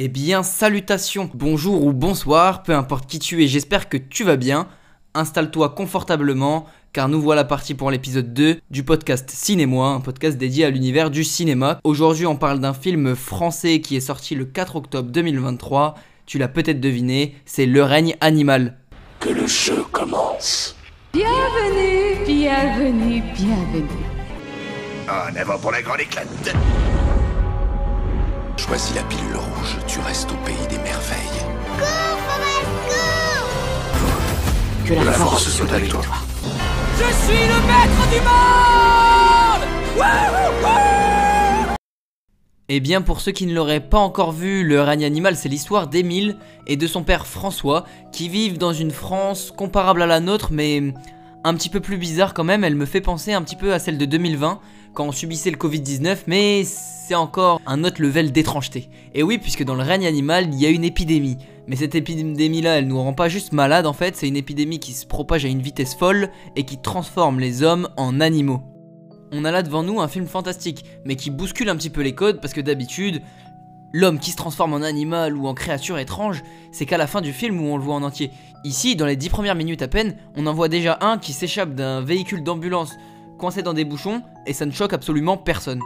Eh bien, salutations, bonjour ou bonsoir, peu importe qui tu es, j'espère que tu vas bien. Installe-toi confortablement, car nous voilà partis pour l'épisode 2 du podcast Cinémoi, un podcast dédié à l'univers du cinéma. Aujourd'hui, on parle d'un film français qui est sorti le 4 octobre 2023. Tu l'as peut-être deviné, c'est Le règne animal. Que le jeu commence. Bienvenue, bienvenue, bienvenue. En avant pour la grande éclate. Choisis la pilule rouge, tu restes au pays des merveilles. Que la, Que la force force soit avec toi. Je suis le maître du monde Eh bien, pour ceux qui ne l'auraient pas encore vu, Le règne animal, c'est l'histoire d'Émile et de son père François, qui vivent dans une France comparable à la nôtre, mais un petit peu plus bizarre quand même. Elle me fait penser un petit peu à celle de 2020, quand on subissait le Covid-19, mais c'est encore un autre level d'étrangeté. Et oui, puisque dans Le règne animal, il y a une épidémie. Mais cette épidémie-là, elle nous rend pas juste malade en fait, c'est une épidémie qui se propage à une vitesse folle et qui transforme les hommes en animaux. On a là devant nous un film fantastique, mais qui bouscule un petit peu les codes parce que d'habitude, l'homme qui se transforme en animal ou en créature étrange, c'est qu'à la fin du film où on le voit en entier. Ici, dans les 10 premières minutes à peine, on en voit déjà un qui s'échappe d'un véhicule d'ambulance coincé dans des bouchons et ça ne choque absolument personne.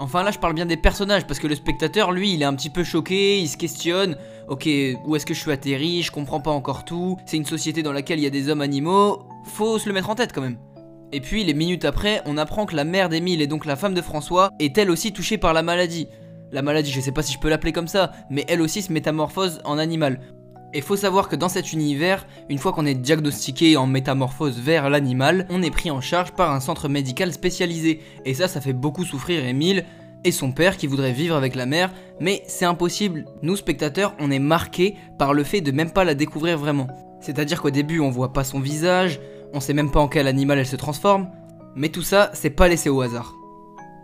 Enfin là je parle bien des personnages parce que le spectateur lui il est un petit peu choqué, il se questionne, ok où est-ce que je suis atterri, je comprends pas encore tout, c'est une société dans laquelle il y a des hommes animaux, faut se le mettre en tête quand même. Et puis les minutes après, on apprend que la mère d'Émile et donc la femme de François est elle aussi touchée par la maladie. La maladie, je sais pas si je peux l'appeler comme ça, mais elle aussi se métamorphose en animal. Et faut savoir que dans cet univers, une fois qu'on est diagnostiqué en métamorphose vers l'animal, on est pris en charge par un centre médical spécialisé. Et ça, ça fait beaucoup souffrir Émile et son père qui voudrait vivre avec la mère, mais c'est impossible. Nous, spectateurs, on est marqués par le fait de même pas la découvrir vraiment. C'est-à-dire qu'au début, on voit pas son visage, on sait même pas en quel animal elle se transforme, mais tout ça, c'est pas laissé au hasard.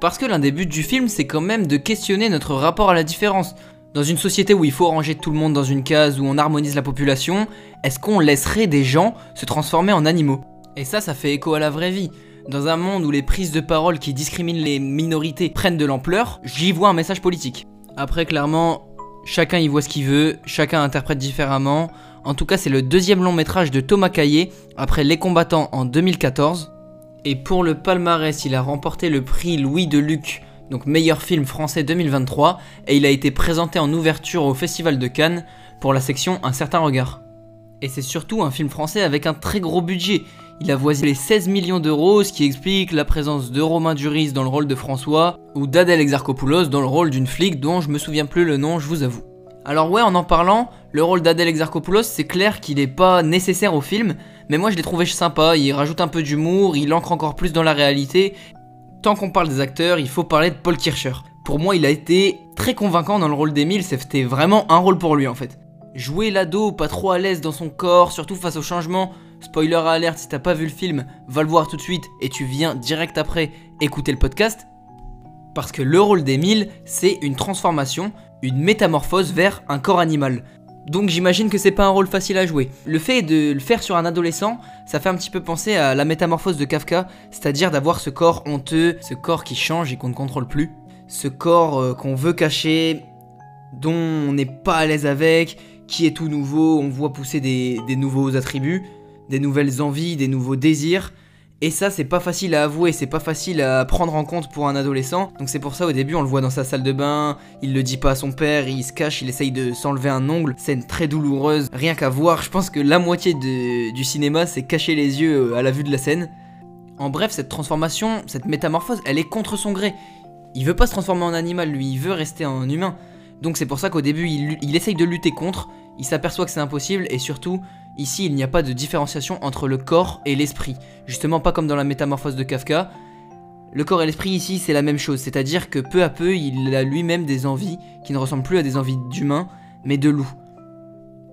Parce que l'un des buts du film, c'est quand même de questionner notre rapport à la différence. Dans une société où il faut ranger tout le monde dans une case, où on harmonise la population, est-ce qu'on laisserait des gens se transformer en animaux? Et ça, ça fait écho à la vraie vie. Dans un monde où les prises de parole qui discriminent les minorités prennent de l'ampleur, j'y vois un message politique. Après, clairement, chacun y voit ce qu'il veut, chacun interprète différemment. En tout cas, c'est le deuxième long métrage de Thomas Caillé, après Les Combattants en 2014. Et pour le palmarès, il a remporté le prix Louis de Luc, donc meilleur film français 2023, et il a été présenté en ouverture au Festival de Cannes pour la section Un certain regard. Et c'est surtout un film français avec un très gros budget. Il a voisiné les 16 millions d'euros, ce qui explique la présence de Romain Duris dans le rôle de François, ou d'Adèle Exarchopoulos dans le rôle d'une flic dont je me souviens plus le nom, je vous avoue. Alors ouais, en en parlant, le rôle d'Adèle Exarchopoulos, c'est clair qu'il n'est pas nécessaire au film, mais moi je l'ai trouvé sympa, il rajoute un peu d'humour, il ancre encore plus dans la réalité. Tant qu'on parle des acteurs, il faut parler de Paul Kircher. Pour moi, il a été très convaincant dans le rôle d'Emile, c'était vraiment un rôle pour lui en fait. Jouer l'ado pas trop à l'aise dans son corps, surtout face au changement, spoiler alerte si t'as pas vu le film, va le voir tout de suite et tu viens direct après écouter le podcast. Parce que le rôle d'Emile, c'est une transformation, une métamorphose vers un corps animal. Donc j'imagine que c'est pas un rôle facile à jouer. Le fait de le faire sur un adolescent, ça fait un petit peu penser à la métamorphose de Kafka, c'est-à-dire d'avoir ce corps honteux, ce corps qui change et qu'on ne contrôle plus, ce corps euh, qu'on veut cacher, dont on n'est pas à l'aise avec, qui est tout nouveau, on voit pousser des, des nouveaux attributs, des nouvelles envies, des nouveaux désirs. Et ça, c'est pas facile à avouer, c'est pas facile à prendre en compte pour un adolescent. Donc c'est pour ça au début, on le voit dans sa salle de bain, il le dit pas à son père, il se cache, il essaye de s'enlever un ongle. Scène très douloureuse, rien qu'à voir. Je pense que la moitié de- du cinéma, c'est cacher les yeux euh, à la vue de la scène. En bref, cette transformation, cette métamorphose, elle est contre son gré. Il veut pas se transformer en animal, lui, il veut rester en humain. Donc c'est pour ça qu'au début, il, il essaye de lutter contre, il s'aperçoit que c'est impossible, et surtout, ici, il n'y a pas de différenciation entre le corps et l'esprit. Justement, pas comme dans la métamorphose de Kafka. Le corps et l'esprit ici, c'est la même chose, c'est-à-dire que peu à peu, il a lui-même des envies qui ne ressemblent plus à des envies d'humain, mais de loup.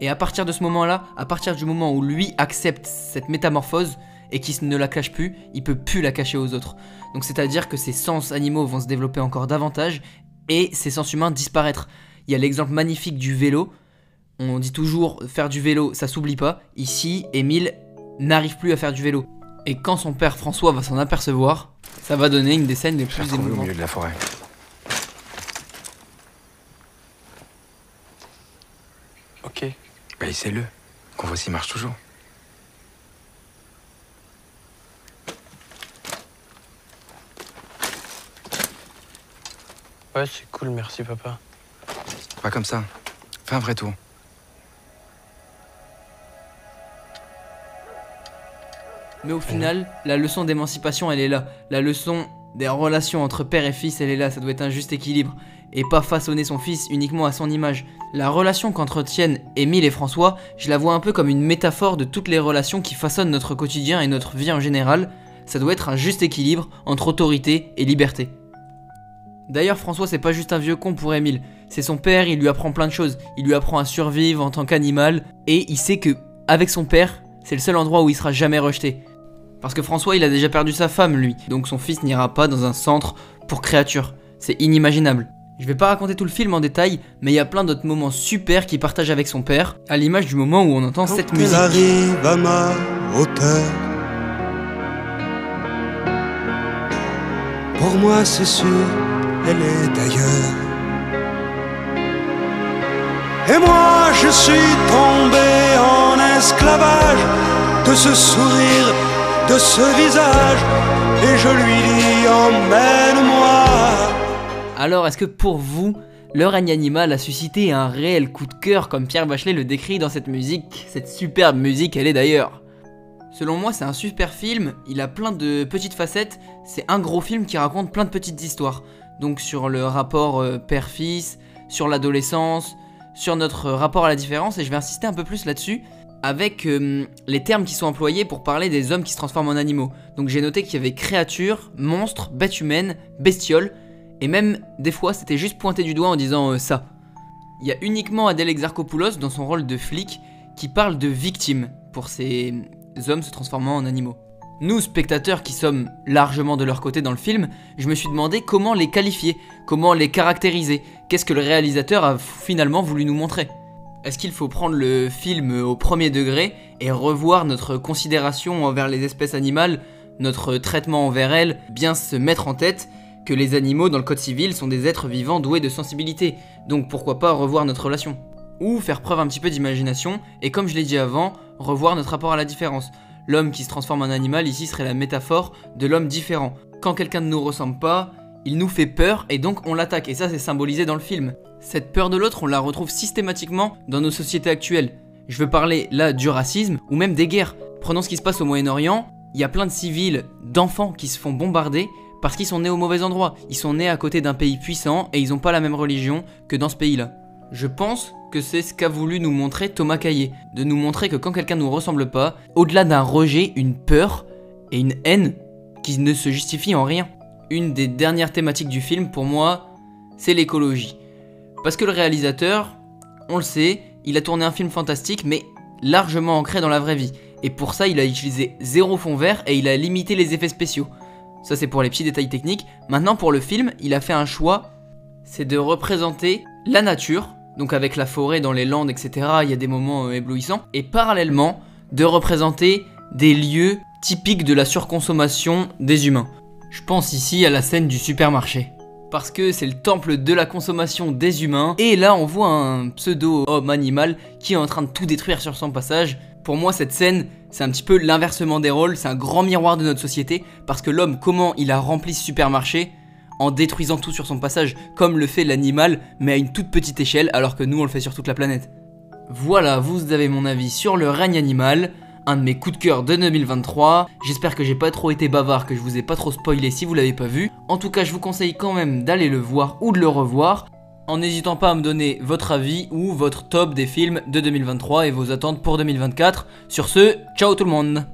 Et à partir de ce moment-là, à partir du moment où lui accepte cette métamorphose et qu'il ne la cache plus, il peut plus la cacher aux autres. Donc c'est-à-dire que ses sens animaux vont se développer encore davantage et ses sens humains disparaître. Il y a l'exemple magnifique du vélo. On dit toujours faire du vélo, ça s'oublie pas. Ici, Émile n'arrive plus à faire du vélo. Et quand son père François va s'en apercevoir, ça va donner une des scènes les plus retrouvé au émouvantes. milieu de la forêt. Ok. Bah essaie-le. Qu'on voit s'il marche toujours. Ouais, c'est cool, merci papa. Pas comme ça. Fais un vrai tour. Mais au final, la leçon d'émancipation, elle est là. La leçon des relations entre père et fils, elle est là. Ça doit être un juste équilibre. Et pas façonner son fils uniquement à son image. La relation qu'entretiennent Émile et François, je la vois un peu comme une métaphore de toutes les relations qui façonnent notre quotidien et notre vie en général. Ça doit être un juste équilibre entre autorité et liberté. D'ailleurs, François, c'est pas juste un vieux con pour Émile. C'est son père, il lui apprend plein de choses. Il lui apprend à survivre en tant qu'animal. Et il sait que, avec son père, c'est le seul endroit où il sera jamais rejeté. Parce que François, il a déjà perdu sa femme, lui. Donc son fils n'ira pas dans un centre pour créatures. C'est inimaginable. Je vais pas raconter tout le film en détail, mais il y a plein d'autres moments super qu'il partage avec son père, à l'image du moment où on entend cette musique. arrive à ma hauteur. Pour moi, c'est sûr, elle est d'ailleurs. Et moi, je suis tombé en esclavage de ce sourire, de ce visage. Et je lui dis, emmène-moi. Alors, est-ce que pour vous, le règne animal a suscité un réel coup de cœur comme Pierre Bachelet le décrit dans cette musique Cette superbe musique, elle est d'ailleurs? Selon moi, c'est un super film, il a plein de petites facettes, c'est un gros film qui raconte plein de petites histoires. Donc sur le rapport euh, père-fils, sur l'adolescence, sur notre rapport à la différence, et je vais insister un peu plus là-dessus, avec euh, les termes qui sont employés pour parler des hommes qui se transforment en animaux. Donc j'ai noté qu'il y avait créatures, monstres, bêtes humaines, bestioles, et même des fois c'était juste pointé du doigt en disant euh, ça. Il y a uniquement Adèle Exarchopoulos dans son rôle de flic qui parle de victime pour ces hommes se transformant en animaux. Nous, spectateurs qui sommes largement de leur côté dans le film, je me suis demandé comment les qualifier, comment les caractériser, qu'est-ce que le réalisateur a finalement voulu nous montrer? Est-ce qu'il faut prendre le film au premier degré et revoir notre considération envers les espèces animales, notre traitement envers elles, bien se mettre en tête que les animaux dans le code civil sont des êtres vivants doués de sensibilité, donc pourquoi pas revoir notre relation? Ou faire preuve un petit peu d'imagination, et comme je l'ai dit avant, revoir notre rapport à la différence. L'homme qui se transforme en animal ici serait la métaphore de l'homme différent. Quand quelqu'un ne nous ressemble pas, il nous fait peur et donc on l'attaque, et ça c'est symbolisé dans le film. Cette peur de l'autre, on la retrouve systématiquement dans nos sociétés actuelles. Je veux parler là du racisme ou même des guerres. Prenons ce qui se passe au Moyen-Orient, il y a plein de civils, d'enfants qui se font bombarder parce qu'ils sont nés au mauvais endroit. Ils sont nés à côté d'un pays puissant et ils n'ont pas la même religion que dans ce pays-là. Je pense que c'est ce qu'a voulu nous montrer Thomas Caillet, de nous montrer que quand quelqu'un ne nous ressemble pas, au-delà d'un rejet, une peur et une haine qui ne se justifient en rien. Une des dernières thématiques du film, pour moi, c'est l'écologie. Parce que le réalisateur, on le sait, il a tourné un film fantastique, mais largement ancré dans la vraie vie. Et pour ça, il a utilisé zéro fond vert et il a limité les effets spéciaux. Ça, c'est pour les petits détails techniques. Maintenant, pour le film, il a fait un choix c'est de représenter la nature, donc avec la forêt dans les landes, etc. Il y a des moments euh, éblouissants. Et parallèlement, de représenter des lieux typiques de la surconsommation des humains. Je pense ici à la scène du supermarché. Parce que c'est le temple de la consommation des humains. Et là, on voit un pseudo-homme animal qui est en train de tout détruire sur son passage. Pour moi, cette scène, c'est un petit peu l'inversement des rôles. C'est un grand miroir de notre société. Parce que l'homme, comment il a rempli ce supermarché en détruisant tout sur son passage, comme le fait l'animal, mais à une toute petite échelle, alors que nous on le fait sur toute la planète. Voilà, vous avez mon avis sur le règne animal, un de mes coups de cœur de 2023. J'espère que j'ai pas trop été bavard, que je vous ai pas trop spoilé si vous l'avez pas vu. En tout cas, je vous conseille quand même d'aller le voir ou de le revoir, en n'hésitant pas à me donner votre avis ou votre top des films de 2023 et vos attentes pour 2024. Sur ce, ciao tout le monde